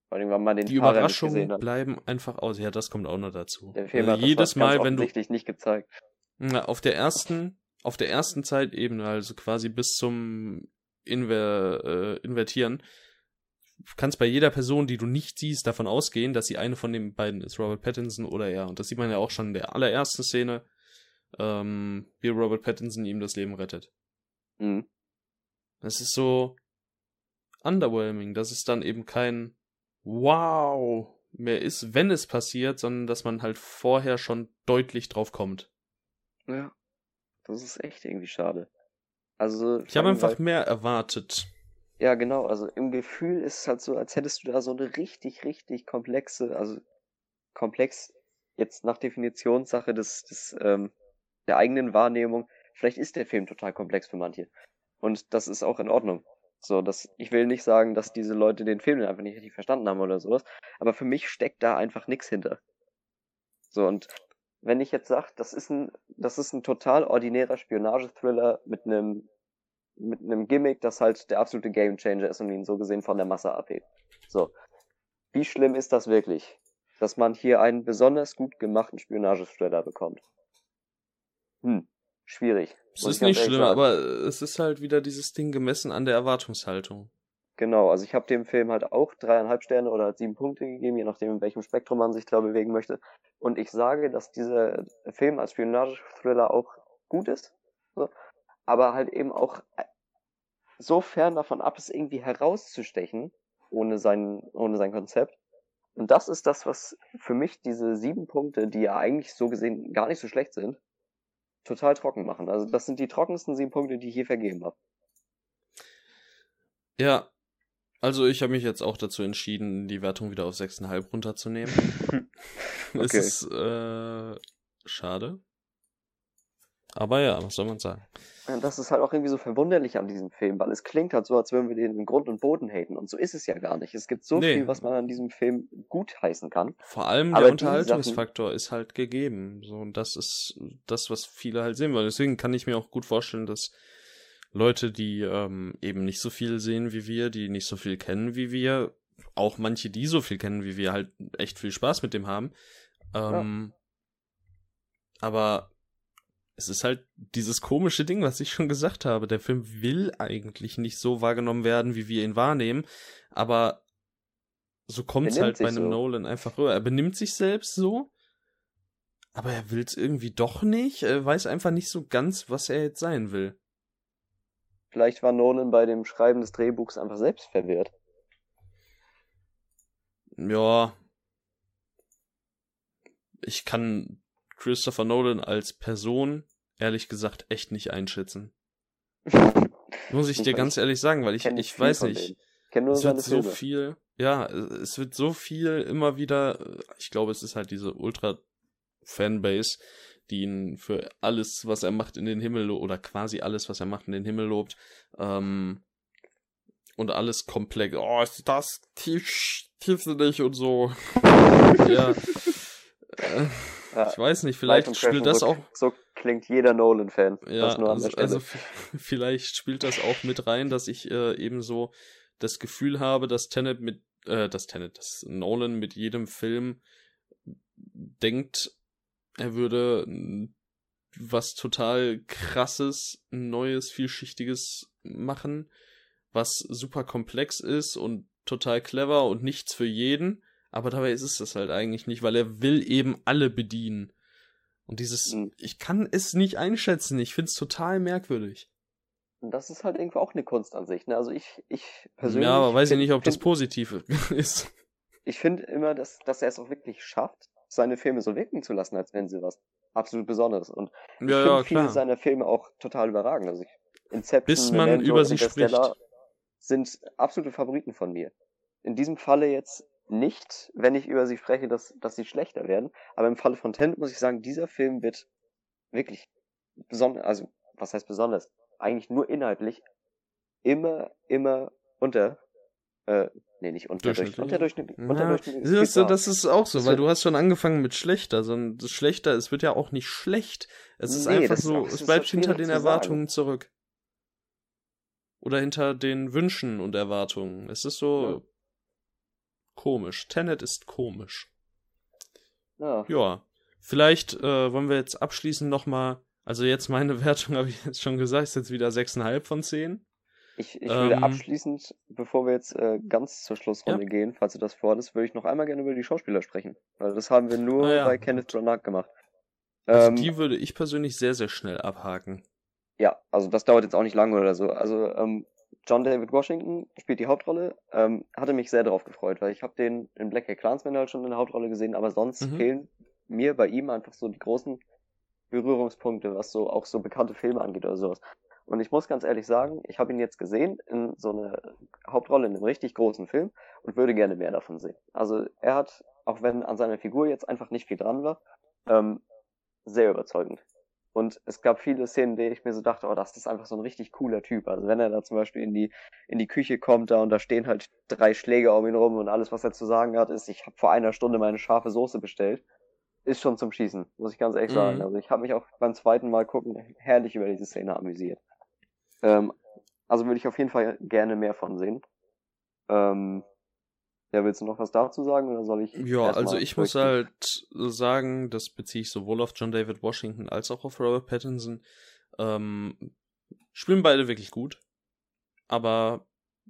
Vor allem, wenn man den die Fahrer Überraschungen bleiben einfach aus. Ja, das kommt auch noch dazu. Der Film also jedes Mal, wenn du nicht gezeigt. Na, auf der ersten, auf der ersten Zeitebene, also quasi bis zum Inver, äh, Invertieren, kannst bei jeder Person, die du nicht siehst, davon ausgehen, dass sie eine von den beiden ist, Robert Pattinson oder er. Und das sieht man ja auch schon in der allerersten Szene, ähm, wie Robert Pattinson ihm das Leben rettet. Mhm. Das ist so underwhelming, dass es dann eben kein Wow mehr ist, wenn es passiert, sondern dass man halt vorher schon deutlich drauf kommt. Ja. Das ist echt irgendwie schade. Also. Ich habe einfach mehr erwartet. Ja, genau. Also im Gefühl ist es halt so, als hättest du da so eine richtig, richtig komplexe, also komplex jetzt nach Definitionssache des, des ähm, der eigenen Wahrnehmung. Vielleicht ist der Film total komplex für manche. Und das ist auch in Ordnung. So, dass ich will nicht sagen, dass diese Leute den Film einfach nicht richtig verstanden haben oder sowas, aber für mich steckt da einfach nichts hinter. So, und wenn ich jetzt sage, das ist ein, das ist ein total ordinärer Spionage-Thriller mit einem, mit einem Gimmick, das halt der absolute Gamechanger ist und ihn so gesehen von der Masse abhebt. So. Wie schlimm ist das wirklich, dass man hier einen besonders gut gemachten Spionage-Thriller bekommt? Hm, schwierig. Es ist nicht schlimm, sagen. aber es ist halt wieder dieses Ding gemessen an der Erwartungshaltung. Genau, also ich habe dem Film halt auch dreieinhalb Sterne oder sieben Punkte gegeben, je nachdem, in welchem Spektrum man sich da bewegen möchte. Und ich sage, dass dieser Film als Spionage-Thriller auch gut ist, so, aber halt eben auch so fern davon ab ist, irgendwie herauszustechen, ohne sein, ohne sein Konzept. Und das ist das, was für mich diese sieben Punkte, die ja eigentlich so gesehen gar nicht so schlecht sind, total trocken machen. Also das sind die trockensten sieben Punkte, die ich je vergeben habe. Ja, also ich habe mich jetzt auch dazu entschieden, die Wertung wieder auf 6,5 runterzunehmen. okay. Es ist äh, schade. Aber ja, was soll man sagen? Das ist halt auch irgendwie so verwunderlich an diesem Film, weil es klingt halt so, als würden wir den in Grund und Boden haten. Und so ist es ja gar nicht. Es gibt so nee. viel, was man an diesem Film gut heißen kann. Vor allem der Unterhaltungsfaktor Sachen... ist halt gegeben. So, und das ist das, was viele halt sehen wollen. Deswegen kann ich mir auch gut vorstellen, dass Leute, die ähm, eben nicht so viel sehen wie wir, die nicht so viel kennen wie wir, auch manche, die so viel kennen wie wir, halt echt viel Spaß mit dem haben. Ähm, ja. Aber es ist halt dieses komische Ding, was ich schon gesagt habe. Der Film will eigentlich nicht so wahrgenommen werden, wie wir ihn wahrnehmen, aber so kommt es halt bei einem so. Nolan einfach rüber. Er benimmt sich selbst so, aber er will es irgendwie doch nicht. Er weiß einfach nicht so ganz, was er jetzt sein will. Vielleicht war Nolan bei dem Schreiben des Drehbuchs einfach selbst verwirrt. Ja. Ich kann Christopher Nolan als Person ehrlich gesagt echt nicht einschätzen. Muss ich dir ganz ehrlich sagen, weil ich, ich, ich weiß nicht. Es wird so Filme. viel, ja, es wird so viel immer wieder, ich glaube, es ist halt diese Ultra-Fanbase, die ihn für alles, was er macht, in den Himmel lobt, oder quasi alles, was er macht, in den Himmel lobt. Ähm, und alles komplex. Oh, ist das tief, tiefsinnig und so. ja. Äh, ja. Ich weiß nicht, vielleicht spielt das auch. So klingt jeder Nolan-Fan. Ja, also, also, vielleicht spielt das auch mit rein, dass ich äh, eben so das Gefühl habe, dass Tenet mit, äh, dass Tenet, dass Nolan mit jedem Film denkt, er würde was total krasses, neues, vielschichtiges machen, was super komplex ist und total clever und nichts für jeden. Aber dabei ist es das halt eigentlich nicht, weil er will eben alle bedienen. Und dieses, mhm. ich kann es nicht einschätzen, ich find's total merkwürdig. Das ist halt irgendwo auch eine Kunst an sich, ne? Also ich, ich persönlich. Ja, aber weiß ich nicht, ob das positiv ist. Ich finde immer, dass, dass er es auch wirklich schafft, seine Filme so wirken zu lassen, als wenn sie was absolut Besonderes. Und ich ja, finde ja, viele seiner Filme auch total überragend. Also ich, Inception, Bis man Memento, über sie spricht. sind absolute Favoriten von mir. In diesem Falle jetzt nicht, wenn ich über sie spreche, dass, dass sie schlechter werden. Aber im Falle von Tenet muss ich sagen, dieser Film wird wirklich besonders, also was heißt besonders? Eigentlich nur inhaltlich immer, immer unter, äh, nee, nicht unterdurchschnittlich, unterdurchschnittlich, unterdurchschnittlich. Ja, das, das ist auch so, weil du hast schon angefangen mit schlechter, sondern das schlechter, es wird ja auch nicht schlecht. Es ist nee, einfach so, es bleibt hinter den Erwartungen sagen. zurück. Oder hinter den Wünschen und Erwartungen. Es ist so, ja komisch. Tenet ist komisch. Ja. Ja. Vielleicht äh, wollen wir jetzt abschließend nochmal, also jetzt meine Wertung habe ich jetzt schon gesagt, ist jetzt wieder 6,5 von 10. Ich, ich würde ähm, abschließend, bevor wir jetzt äh, ganz zur Schlussrunde ja. gehen, falls du das vorhast, würde ich noch einmal gerne über die Schauspieler sprechen. Weil das haben wir nur ah, ja. bei Kenneth Branagh gemacht. Also ähm, die würde ich persönlich sehr, sehr schnell abhaken. Ja, also das dauert jetzt auch nicht lange oder so. Also ähm, John David Washington spielt die Hauptrolle. Ähm, hatte mich sehr darauf gefreut, weil ich habe den in Black Hat Clansman halt schon in der Hauptrolle gesehen, aber sonst mhm. fehlen mir bei ihm einfach so die großen Berührungspunkte, was so auch so bekannte Filme angeht oder sowas. Und ich muss ganz ehrlich sagen, ich habe ihn jetzt gesehen in so einer Hauptrolle in einem richtig großen Film und würde gerne mehr davon sehen. Also er hat, auch wenn an seiner Figur jetzt einfach nicht viel dran war, ähm, sehr überzeugend. Und es gab viele Szenen, die ich mir so dachte, oh, das ist einfach so ein richtig cooler Typ. Also wenn er da zum Beispiel in die, in die Küche kommt da und da stehen halt drei Schläge um ihn rum und alles, was er zu sagen hat, ist, ich habe vor einer Stunde meine scharfe Soße bestellt, ist schon zum Schießen, muss ich ganz ehrlich mhm. sagen. Also ich habe mich auch beim zweiten Mal gucken herrlich über diese Szene amüsiert. Ähm, also würde ich auf jeden Fall gerne mehr von sehen. Ähm, ja, willst du noch was dazu sagen oder soll ich? Ja, also ich muss halt sagen, das beziehe ich sowohl auf John David Washington als auch auf Robert Pattinson. Ähm, spielen beide wirklich gut, aber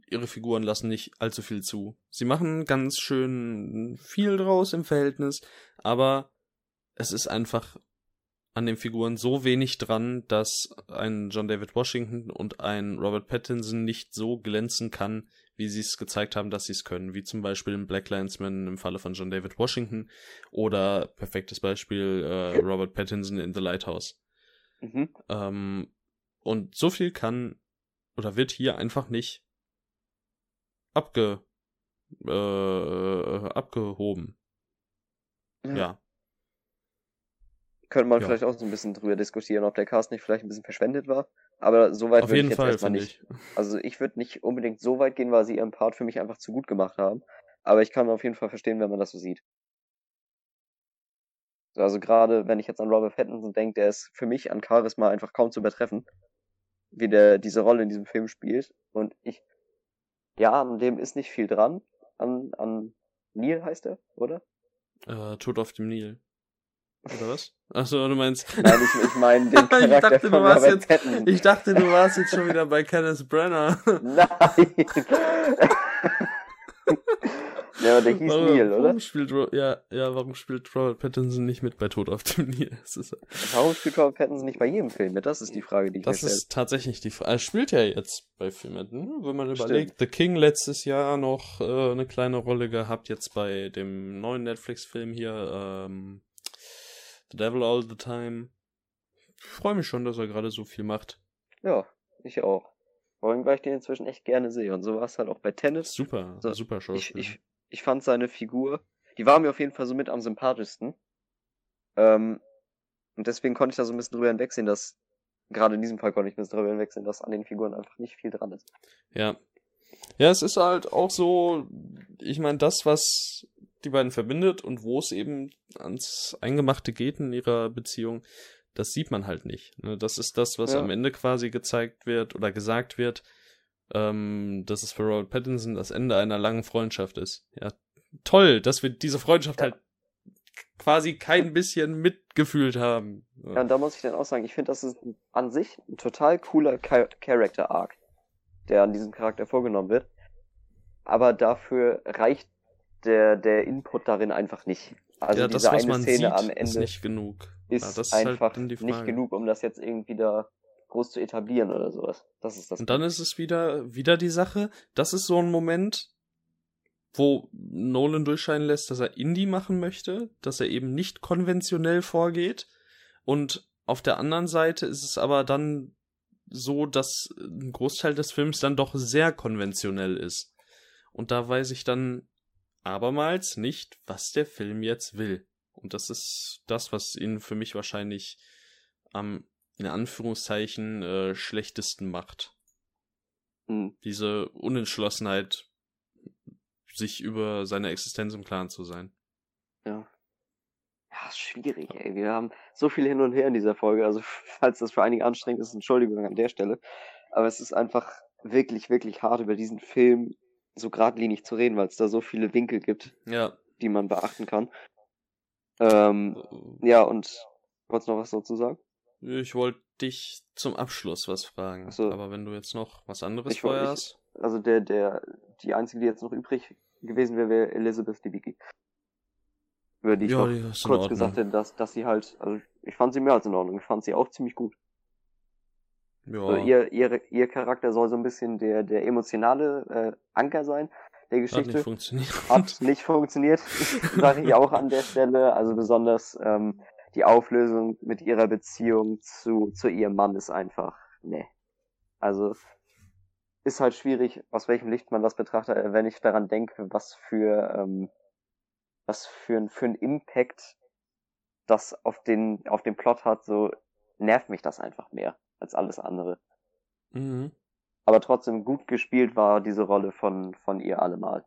ihre Figuren lassen nicht allzu viel zu. Sie machen ganz schön viel draus im Verhältnis, aber es ist einfach an den Figuren so wenig dran, dass ein John David Washington und ein Robert Pattinson nicht so glänzen kann, wie sie es gezeigt haben, dass sie es können, wie zum Beispiel im Black Landsman im Falle von John David Washington oder perfektes Beispiel äh, Robert Pattinson in The Lighthouse. Mhm. Ähm, und so viel kann oder wird hier einfach nicht abge äh, abgehoben. Ja. ja. Könnte man ja. vielleicht auch so ein bisschen drüber diskutieren, ob der Cast nicht vielleicht ein bisschen verschwendet war. Aber so weit würde ich jetzt Fall, erstmal nicht. Ich. Also ich würde nicht unbedingt so weit gehen, weil sie ihren Part für mich einfach zu gut gemacht haben. Aber ich kann auf jeden Fall verstehen, wenn man das so sieht. Also gerade wenn ich jetzt an Robert Pattinson denke, der ist für mich an Charisma einfach kaum zu übertreffen, wie der diese Rolle in diesem Film spielt. Und ich, ja, an dem ist nicht viel dran. An, an Neil heißt er, oder? Äh, Tod auf dem Nil. Oder was? Achso, du meinst. Nein, ich, ich meine den Charakter ich dachte, du warst jetzt, Patton. Ich dachte, du warst jetzt schon wieder bei Kenneth Brenner. Nein. ja, aber der hieß warum, Neil, oder? Warum spielt, ja, ja, warum spielt Robert Pattinson nicht mit bei Tod auf dem Nil? warum spielt Robert Pattinson nicht bei jedem Film mit? Das ist die Frage, die ich Das stelle. ist tatsächlich die Frage. Er spielt ja jetzt bei Filmen, hm? wenn man überlegt. Stimmt. The King letztes Jahr noch äh, eine kleine Rolle gehabt, jetzt bei dem neuen Netflix-Film hier, ähm, The Devil All the Time. Ich freue mich schon, dass er gerade so viel macht. Ja, ich auch. Vor allem, weil ich den inzwischen echt gerne sehe. Und so war es halt auch bei Tennis. Super, so, super Schauspieler. Ich, ich, ich fand seine Figur, die war mir auf jeden Fall so mit am sympathischsten. Ähm, und deswegen konnte ich da so ein bisschen drüber hinwegsehen, dass, gerade in diesem Fall konnte ich ein bisschen drüber hinwegsehen, dass an den Figuren einfach nicht viel dran ist. Ja. Ja, es ist halt auch so, ich meine, das, was die beiden verbindet und wo es eben ans Eingemachte geht in ihrer Beziehung, das sieht man halt nicht. Ne? Das ist das, was ja. am Ende quasi gezeigt wird oder gesagt wird. ähm, dass es für Robert Pattinson das Ende einer langen Freundschaft ist. Ja, toll, dass wir diese Freundschaft ja. halt quasi kein bisschen mitgefühlt haben. Ja. ja, und da muss ich dann auch sagen, ich finde, das ist an sich ein total cooler Character Arc, der an diesem Charakter vorgenommen wird. Aber dafür reicht der, der Input darin einfach nicht. Also ja, diese das, eine Szene sieht, am Ende ist nicht genug. Ist, ja, ist halt einfach halt nicht genug, um das jetzt irgendwie da groß zu etablieren oder sowas. Das ist das. Und dann ist es wieder, wieder die Sache, das ist so ein Moment, wo Nolan durchscheinen lässt, dass er Indie machen möchte, dass er eben nicht konventionell vorgeht. Und auf der anderen Seite ist es aber dann so, dass ein Großteil des Films dann doch sehr konventionell ist. Und da weiß ich dann abermals nicht, was der Film jetzt will. Und das ist das, was ihn für mich wahrscheinlich am, in Anführungszeichen, äh, schlechtesten macht. Mhm. Diese Unentschlossenheit, sich über seine Existenz im Klaren zu sein. Ja. Ja, ist schwierig, ey. Wir haben so viel hin und her in dieser Folge. Also, falls das für einige anstrengend ist, Entschuldigung an der Stelle. Aber es ist einfach wirklich, wirklich hart, über diesen Film so geradlinig zu reden, weil es da so viele Winkel gibt, ja. die man beachten kann. Ähm, ja, und wolltest du noch was dazu sagen? Ich wollte dich zum Abschluss was fragen. So. Aber wenn du jetzt noch was anderes ich, vorher hast. Also der, der, die einzige, die jetzt noch übrig gewesen wäre, wäre Elizabeth Debicki. Über die ich ja, die kurz gesagt hätte, dass, dass sie halt, also ich fand sie mehr als in Ordnung. Ich fand sie auch ziemlich gut. Ja. Also ihr, ihr, ihr Charakter soll so ein bisschen der, der emotionale äh, Anker sein der Geschichte. Hat nicht funktioniert. Hat nicht funktioniert, sage ich auch an der Stelle. Also besonders ähm, die Auflösung mit ihrer Beziehung zu, zu ihrem Mann ist einfach, ne. Also ist halt schwierig, aus welchem Licht man das betrachtet, wenn ich daran denke, was für ähm, was für ein, für ein Impact das auf den auf den Plot hat, so nervt mich das einfach mehr als alles andere. Mhm. Aber trotzdem gut gespielt war diese Rolle von von ihr allemal.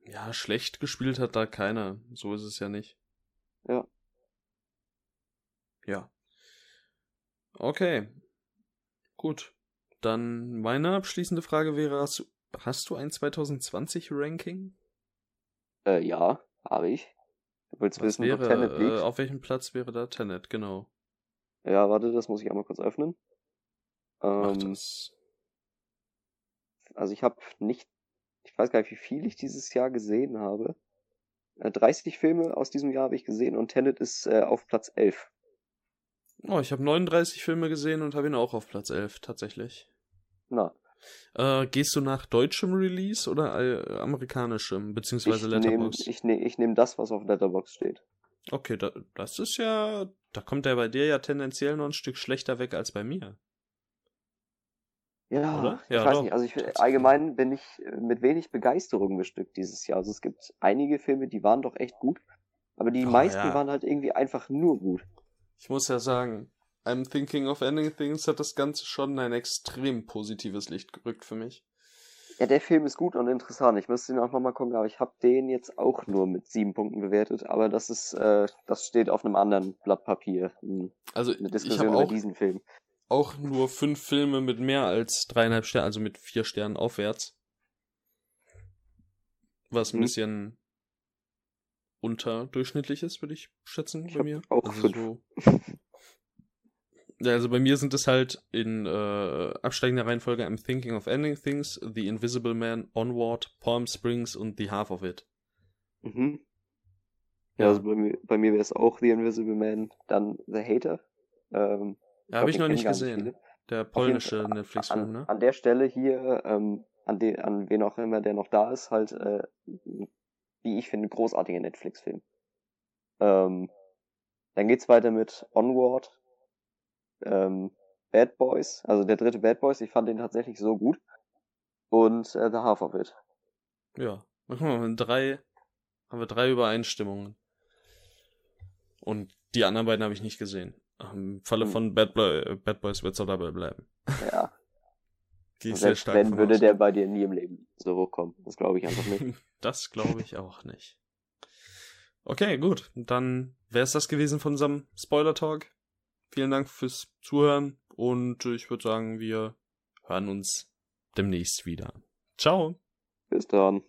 Ja, schlecht gespielt hat da keiner. So ist es ja nicht. Ja. Ja. Okay. Gut. Dann meine abschließende Frage wäre, hast du, hast du ein 2020 Ranking? Äh, ja, habe ich. Du willst Was wissen, wäre, wo Tenet liegt? Äh, auf welchem Platz wäre da Tenet, genau. Ja, warte, das muss ich einmal kurz öffnen. Ähm. Also ich habe nicht, ich weiß gar nicht, wie viel ich dieses Jahr gesehen habe. Äh, 30 Filme aus diesem Jahr habe ich gesehen und Tenet ist äh, auf Platz 11. Oh, ich habe 39 Filme gesehen und habe ihn auch auf Platz 11 tatsächlich. Na. Äh, gehst du nach deutschem Release oder äh, amerikanischem, beziehungsweise Letterbox? ich nehme ich nehm das, was auf Letterbox steht. Okay, da, das ist ja. Da kommt er bei dir ja tendenziell noch ein Stück schlechter weg als bei mir. Ja, Oder? ich ja, weiß doch. nicht. Also ich, allgemein bin ich äh, mit wenig Begeisterung bestückt dieses Jahr. Also es gibt einige Filme, die waren doch echt gut, aber die oh, meisten ja. waren halt irgendwie einfach nur gut. Ich muss ja sagen, I'm Thinking of Ending Things hat das Ganze schon ein extrem positives Licht gerückt für mich. Ja, der Film ist gut und interessant. Ich müsste ihn auch nochmal gucken, aber ich habe den jetzt auch nur mit sieben Punkten bewertet. Aber das ist, äh, das steht auf einem anderen Blatt Papier. Also eine Diskussion ich über diesen Film. Auch nur fünf Filme mit mehr als dreieinhalb Sternen, also mit vier Sternen aufwärts. Was ein hm. bisschen unterdurchschnittlich ist, würde ich schätzen ich bei mir. Auch also fünf. So also bei mir sind es halt in äh, absteigender Reihenfolge I'm Thinking of Ending Things, The Invisible Man, Onward, Palm Springs und The Half of It. Mhm. Ja, also bei mir, bei mir wäre es auch The Invisible Man, dann The Hater. Ähm, ja, habe ich noch nicht gesehen. Nicht der polnische Netflix-Film, ne? An der Stelle hier, ähm, an, de, an wen auch immer der noch da ist, halt, äh, wie ich finde, großartiger Netflix-Film. Ähm, dann geht's weiter mit Onward, ähm, Bad Boys, also der dritte Bad Boys, ich fand den tatsächlich so gut. Und äh, The Half of It. Ja, drei, haben wir drei Übereinstimmungen. Und die anderen beiden habe ich nicht gesehen. Im Falle hm. von Bad, Boy, Bad Boys wird es dabei bleiben. Ja. Sehr stark wenn, würde der bei dir nie im Leben so hochkommen. Das glaube ich einfach nicht. das glaube ich auch nicht. Okay, gut. Dann wäre es das gewesen von unserem Spoiler-Talk. Vielen Dank fürs Zuhören und ich würde sagen, wir hören uns demnächst wieder. Ciao. Bis dann.